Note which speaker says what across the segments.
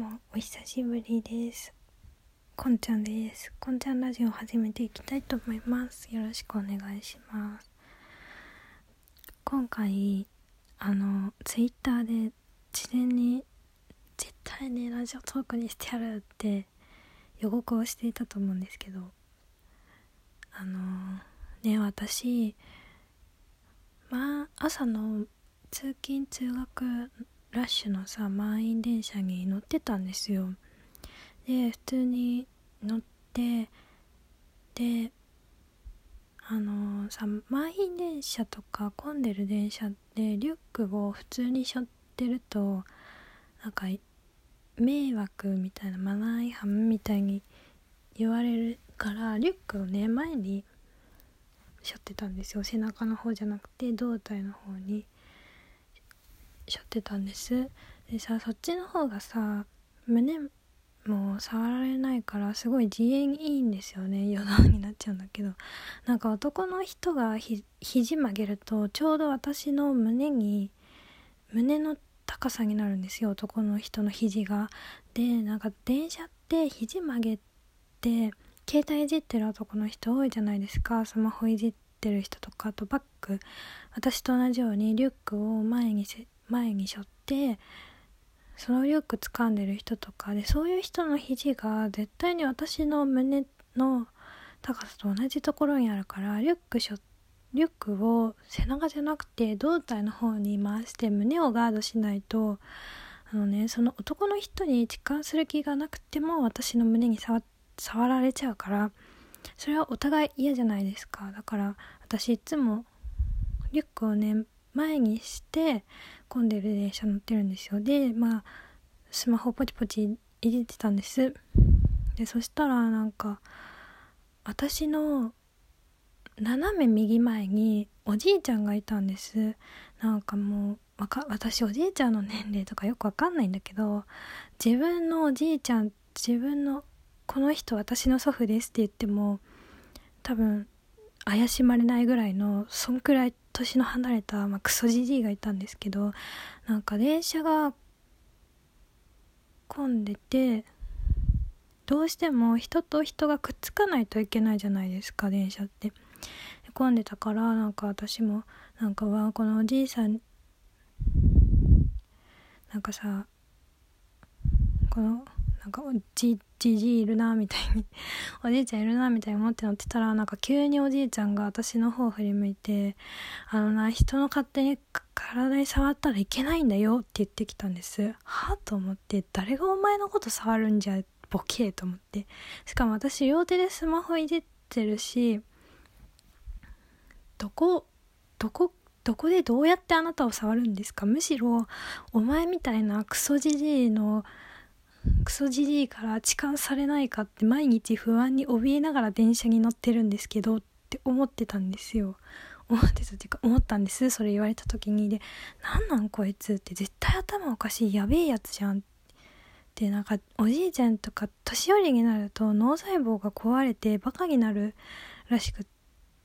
Speaker 1: もお久しぶりです。こんちゃんです。こんちゃんラジオ始めていきたいと思います。よろしくお願いします。今回あのツイッターで事前に絶対にラジオトークにしてやるって予告をしていたと思うんですけどあのね私まあ朝の通勤通学ラッシュのさ満員電車に乗ってたんですよ。で普通に乗ってであのー、さ満員電車とか混んでる電車でリュックを普通に背負ってるとなんか迷惑みたいなマナー違反みたいに言われるからリュックをね前に背負ってたんですよ。背中の方じゃなくて胴体の方に。しょってたんです。でさそっちの方がさ胸も触られないからすごい自演いいんですよね。余談になっちゃうんだけど。なんか男の人がひ肘曲げるとちょうど私の胸に胸の高さになるんですよ。男の人の肘が。でなんか電車って肘曲げて携帯いじってる男の人多いじゃないですか。スマホいじってる人とかあとバッグ。私と同じようにリュックを前にせ前に背負ってそのリュック掴んでる人とかでそういう人の肘が絶対に私の胸の高さと同じところにあるからリュックしょリュックを背中じゃなくて胴体の方に回して胸をガードしないとあのねその男の人に痴漢する気がなくても私の胸に触触られちゃうからそれはお互い嫌じゃないですか。だから私いつもリュックをね前にして混んでる電車乗ってるんですよ。でまあスマホポチポチいじってたんです。でそしたらなんか私の斜め右前におじいちゃんがいたんです。なんかもう私おじいちゃんの年齢とかよくわかんないんだけど自分のおじいちゃん自分のこの人私の祖父ですって言っても多分怪しまれないぐらいのそんくらい年の離れた、まあ、クソじじいがいたんですけどなんか電車が混んでてどうしても人と人がくっつかないといけないじゃないですか電車って。混んでたからなんか私もなんかわこのおじいさんなんかさこのなんかじじじいるなみたいに おじいちゃんいるなみたいに思って乗ってたらなんか急におじいちゃんが私の方を振り向いてあのな人の勝手に体に触ったらいけないんだよって言ってきたんです。はあと思って誰がお前のこと触るんじゃボケと思って。しかも私両手でスマホいじってるしどこどこどこでどうやってあなたを触るんですか？むしろお前みたいなクソじじいのクソじじいから痴漢されないかって毎日不安に怯えながら電車に乗ってるんですけどって思ってたんですよ。思ってたっていうか思ったんです。それ言われた時にで「なんなんこいつ」って絶対頭おかしいやべえやつじゃんってなんかおじいちゃんとか年寄りになると脳細胞が壊れてバカになるらしく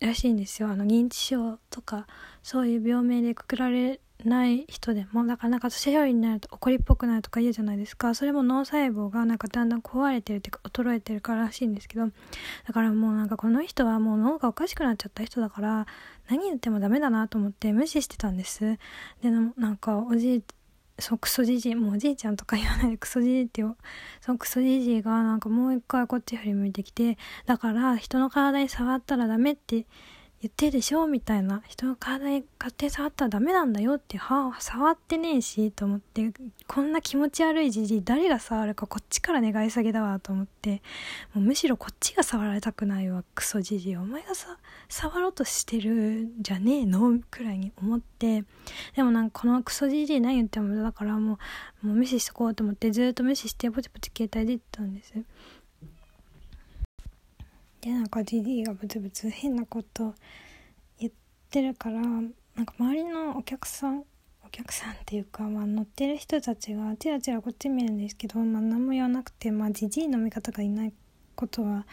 Speaker 1: らしいんですよ。あの認知症とかそういう病名でくくられない人でもだからなんか年寄りになると怒りっぽくなるとか言うじゃないですか。それも脳細胞がなんかだんだん壊れてるっていうか衰えてるかららしいんですけど。だからもうなんかこの人はもう脳がおかしくなっちゃった人だから何言ってもダメだなと思って無視してたんです。でなんかおじいそクソじじいもうおじいちゃんとか言わないでクソじじいってよそのクソじじいがなんかもう一回こっち振り向いてきてだから人の体に触ったらダメって言ってでしょみたいな。人の体に勝手に触ったらダメなんだよっては触ってねえしと思って。こんな気持ち悪いじじい誰が触るかこっちから願い下げだわと思って。もうむしろこっちが触られたくないわクソじじい。お前がさ触ろうとしてるんじゃねえの？くらいに思って。でもなんかこのクソじじい何言ってもだからもうもう無視しとこうと思ってずっと無視してポチポチ携帯で行ったんです。でなんかジジイがブツブツ変なこと言ってるからなんか周りのお客さんお客さんっていうか、まあ、乗ってる人たちがチラチラこっち見るんですけど、まあ、何も言わなくてまあジジイの味方がいないことは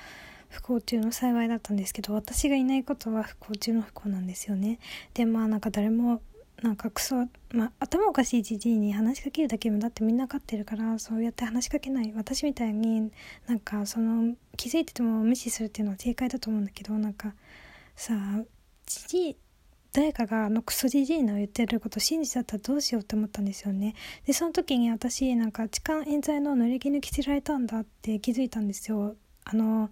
Speaker 1: 不幸中の幸いだったんですけど私がいないことは不幸中の不幸なんですよね。でまあなんか誰もなんかクソ、まあ、頭おかしいじじいに話しかけるだけもだってみんな分かってるからそうやって話しかけない私みたいになんかその気づいてても無視するっていうのは正解だと思うんだけどなんかさじじい誰かがあのクソじじいの言ってること信じちゃったらどうしようって思ったんですよね。でその時に私なんか痴漢冤罪の濡れ衣着せられたんだって気づいたんですよあの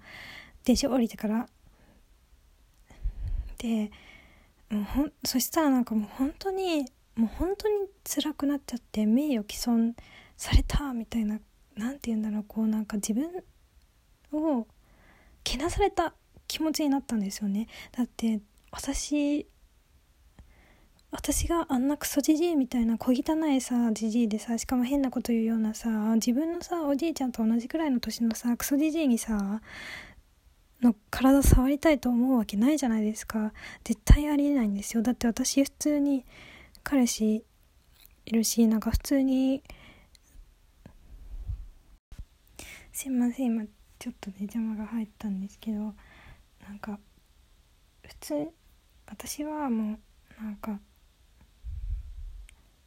Speaker 1: 電車降りてからでもうほんそしたらなんかもう本当にもう本当に辛くなっちゃって名誉毀損されたみたいな何て言うんだろうこうなんか自分をけなされた気持ちになったんですよね。だって私私があんなクソじじいみたいな小汚いさじじいでさしかも変なこと言うようなさ自分のさおじいちゃんと同じくらいの年のさクソじじいにさの体触りたいと思うわけないじゃないですか。絶対ありえないんですよ。だって私普通に彼氏いるしなんか普通にすいません今ちょっとね邪魔が入ったんですけどなんか普通私はもうなんか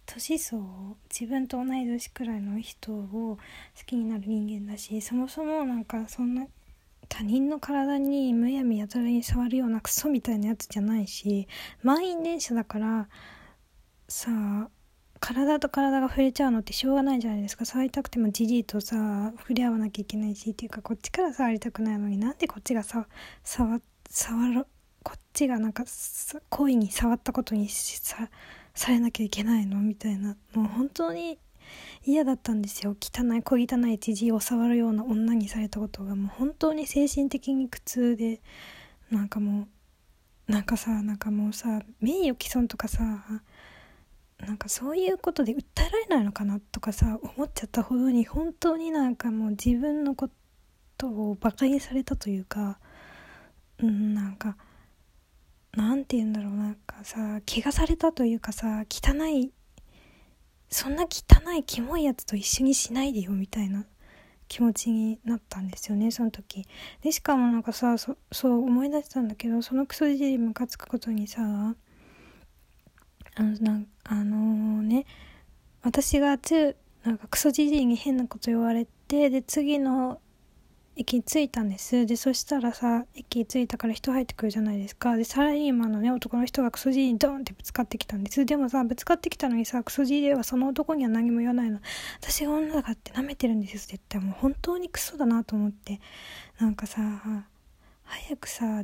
Speaker 1: 年相自分と同い年くらいの人を好きになる人間だしそもそもなんかそんな他人の体にむやみやたらに触るようなクソみたいなやつじゃないし満員電車だからさあ体と体が触れちゃうのってしょうがないじゃないですか。触りたくてもじじいとさ触れ合わなきゃいけないしっていうかこっちから触りたくないのになんでこっちがさ触触るこっちがなんか故意に触ったことにさされなきゃいけないのみたいな。もう本当に嫌だったんですよ。汚い小汚い知事を触るような女にされたことがもう本当に精神的に苦痛でなんかもうなんかさなんかもうさ名誉毀損とかさなんかそういうことで訴えられないのかなとかさ思っちゃったほどに本当になんかもう自分のことをバカにされたというかうんなんかなんて言うんだろうなんかさ怪我されたというかさ汚いそんな汚いキモいやつと一緒にしないでよみたいな気持ちになったんですよねその時。でしかもなんかさそう思い出したんだけどそのクソじじいムカつくことにさあのなあのー、ね私がつなんかクソじじいに変なこと言われてで次の駅着いたんです。でそしたらさ駅着いたから人入ってくるじゃないですか。でサラリーマンのね男の人がクソじいにドンってぶつかってきたんです。でもさぶつかってきたのにさクソじいではその男には何も言わないの。私が女だからって舐めてるんですって言ったらもう本当にクソだなと思って。なんかさ早くさ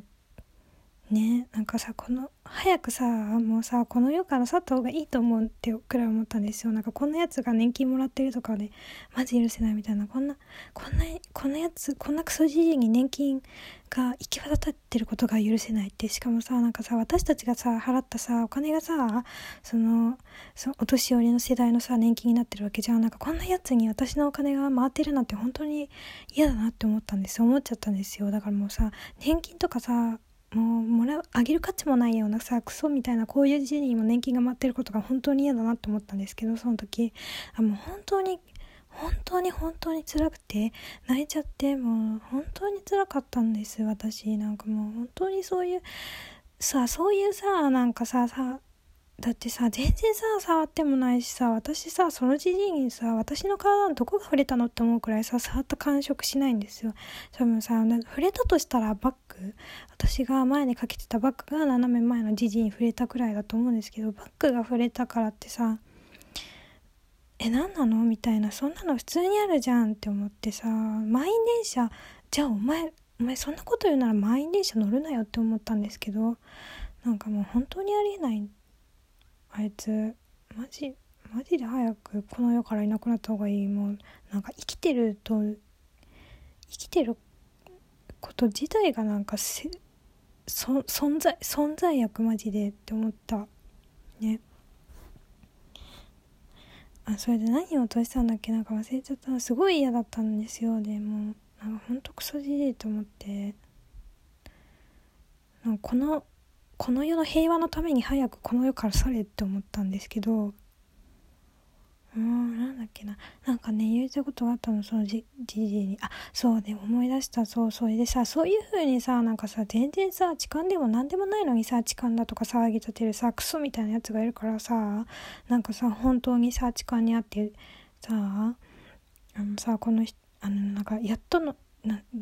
Speaker 1: ねなんかさこの早くさもうさこの世から去った方がいいと思うってくらい思ったんですよ。なんかこんなやつが年金もらってるとかでマジ許せないみたいな。こんなこんなこんなやつこんなクソじじいに年金が行き渡ってることが許せないって。しかもさなんかさ私たちがさ払ったさお金がさそのそのお年寄りの世代のさ年金になってるわけじゃん。なんかこんなやつに私のお金が回ってるなんて本当に嫌だなって思ったんです。思っちゃったんですよ。だからもうさ年金とかさもうもらうあげる価値もないようなさクソみたいなこういう時にも年金が待ってることが本当に嫌だなって思ったんですけどその時あもう本当に本当に本当に辛くて泣いちゃってもう本当に辛かったんです私。なんかもう本当にそういうさそういうさなんかささだってさ全然さ触ってもないしさ私さそのじじいにさ私の体のどこが触れたのって思うくらいさ触った感触しないんですよ。多分さ触れたとしたらバッグ私が前にかけてたバッグが斜め前のじじいに触れたくらいだと思うんですけどバッグが触れたからってさえ何なの？みたいなそんなの普通にあるじゃんって思ってさ満員電車じゃあお前お前そんなこと言うなら満員電車乗るなよって思ったんですけどなんかもう本当にありえないあいつマジマジで早くこの世からいなくなった方がいい。もうなんか生きてると生きてること自体がなんかせ存在存在役マジでって思った。ね。あそれで何を落としたんだっけ？なんか忘れちゃった。すごい嫌だったんですよ。でもなんかほんとクソじじいと思って。なんかこのこの世の平和のために早くこの世から去れって思ったんですけどうんなんだっけな。なんかね言いたことがあったのそのじじじに。あそうね思い出した。そうそれでさそういう風にさなんかさ全然さ痴漢でも何でもないのにさ痴漢だとか騒ぎ立てるさクソみたいなやつがいるからさなんかさ本当にさ痴漢にあってさあのさこのあのなんかやっとの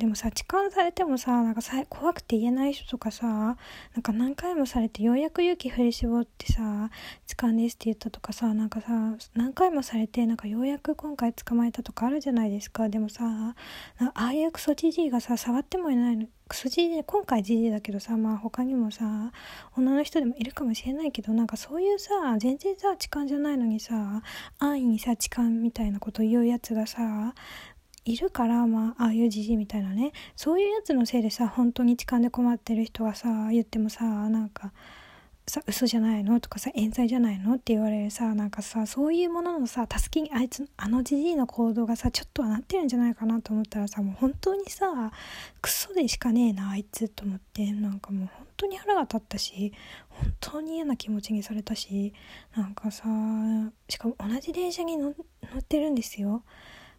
Speaker 1: でもさ痴漢されてもさなんかさ怖くて言えない人とかさなんか何回もされてようやく勇気振り絞ってさ痴漢ですって言ったとかさなんかさ何回もされてなんかようやく今回捕まえたとかあるじゃないですか。でもさああいうクソじじいがさ触ってもいないのクソじじい今回じじいだけどさまあ他にもさ女の人でもいるかもしれないけどなんかそういうさ全然さ痴漢じゃないのにさ安易にさ痴漢みたいなこと言うやつがさいるからまあああいうじじいみたいなね。そういうやつのせいでさ本当に痴漢で困ってる人がさ言ってもさなんかさ嘘じゃないのとかさ冤罪じゃないのって言われるさなんかさそういうもののさ助けにあいつあのじじいの行動がさちょっとはなってるんじゃないかなと思ったらさもう本当にさクソでしかねえなあいつと思って。なんかもう本当に腹が立ったし本当に嫌な気持ちにされたしなんかさしかも同じ電車に乗ってるんですよ。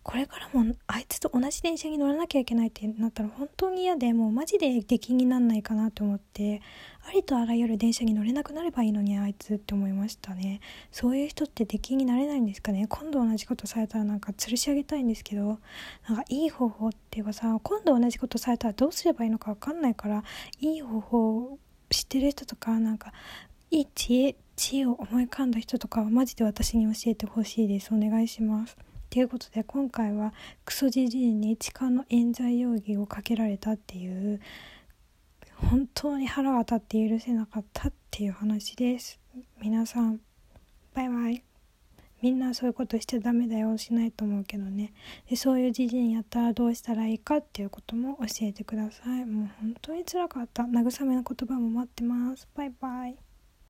Speaker 1: これからもあいつと同じ電車に乗らなきゃいけないってなったら本当に嫌でもうマジで出禁になんないかなと思ってありとあらゆる電車に乗れなくなればいいのにあいつって思いましたね。そういう人って出禁になれないんですかね。今度同じことされたらなんか吊るし上げたいんですけどなんかいい方法っていうかさ今度同じことされたらどうすればいいのか分かんないからいい方法知ってる人とかなんかいい知恵知恵を思い浮かんだ人とかはマジで私に教えてほしいです。お願いします。ということで今回はクソじじいに痴漢の冤罪容疑をかけられたっていう本当に腹が立って許せなかったっていう話です。皆さんバイバイ。みんなそういうことしちゃダメだよ。しないと思うけどね。でそういうじじいやったらどうしたらいいかっていうことも教えてください。もう本当につらかった。慰めの言葉も待ってます。バイバイ。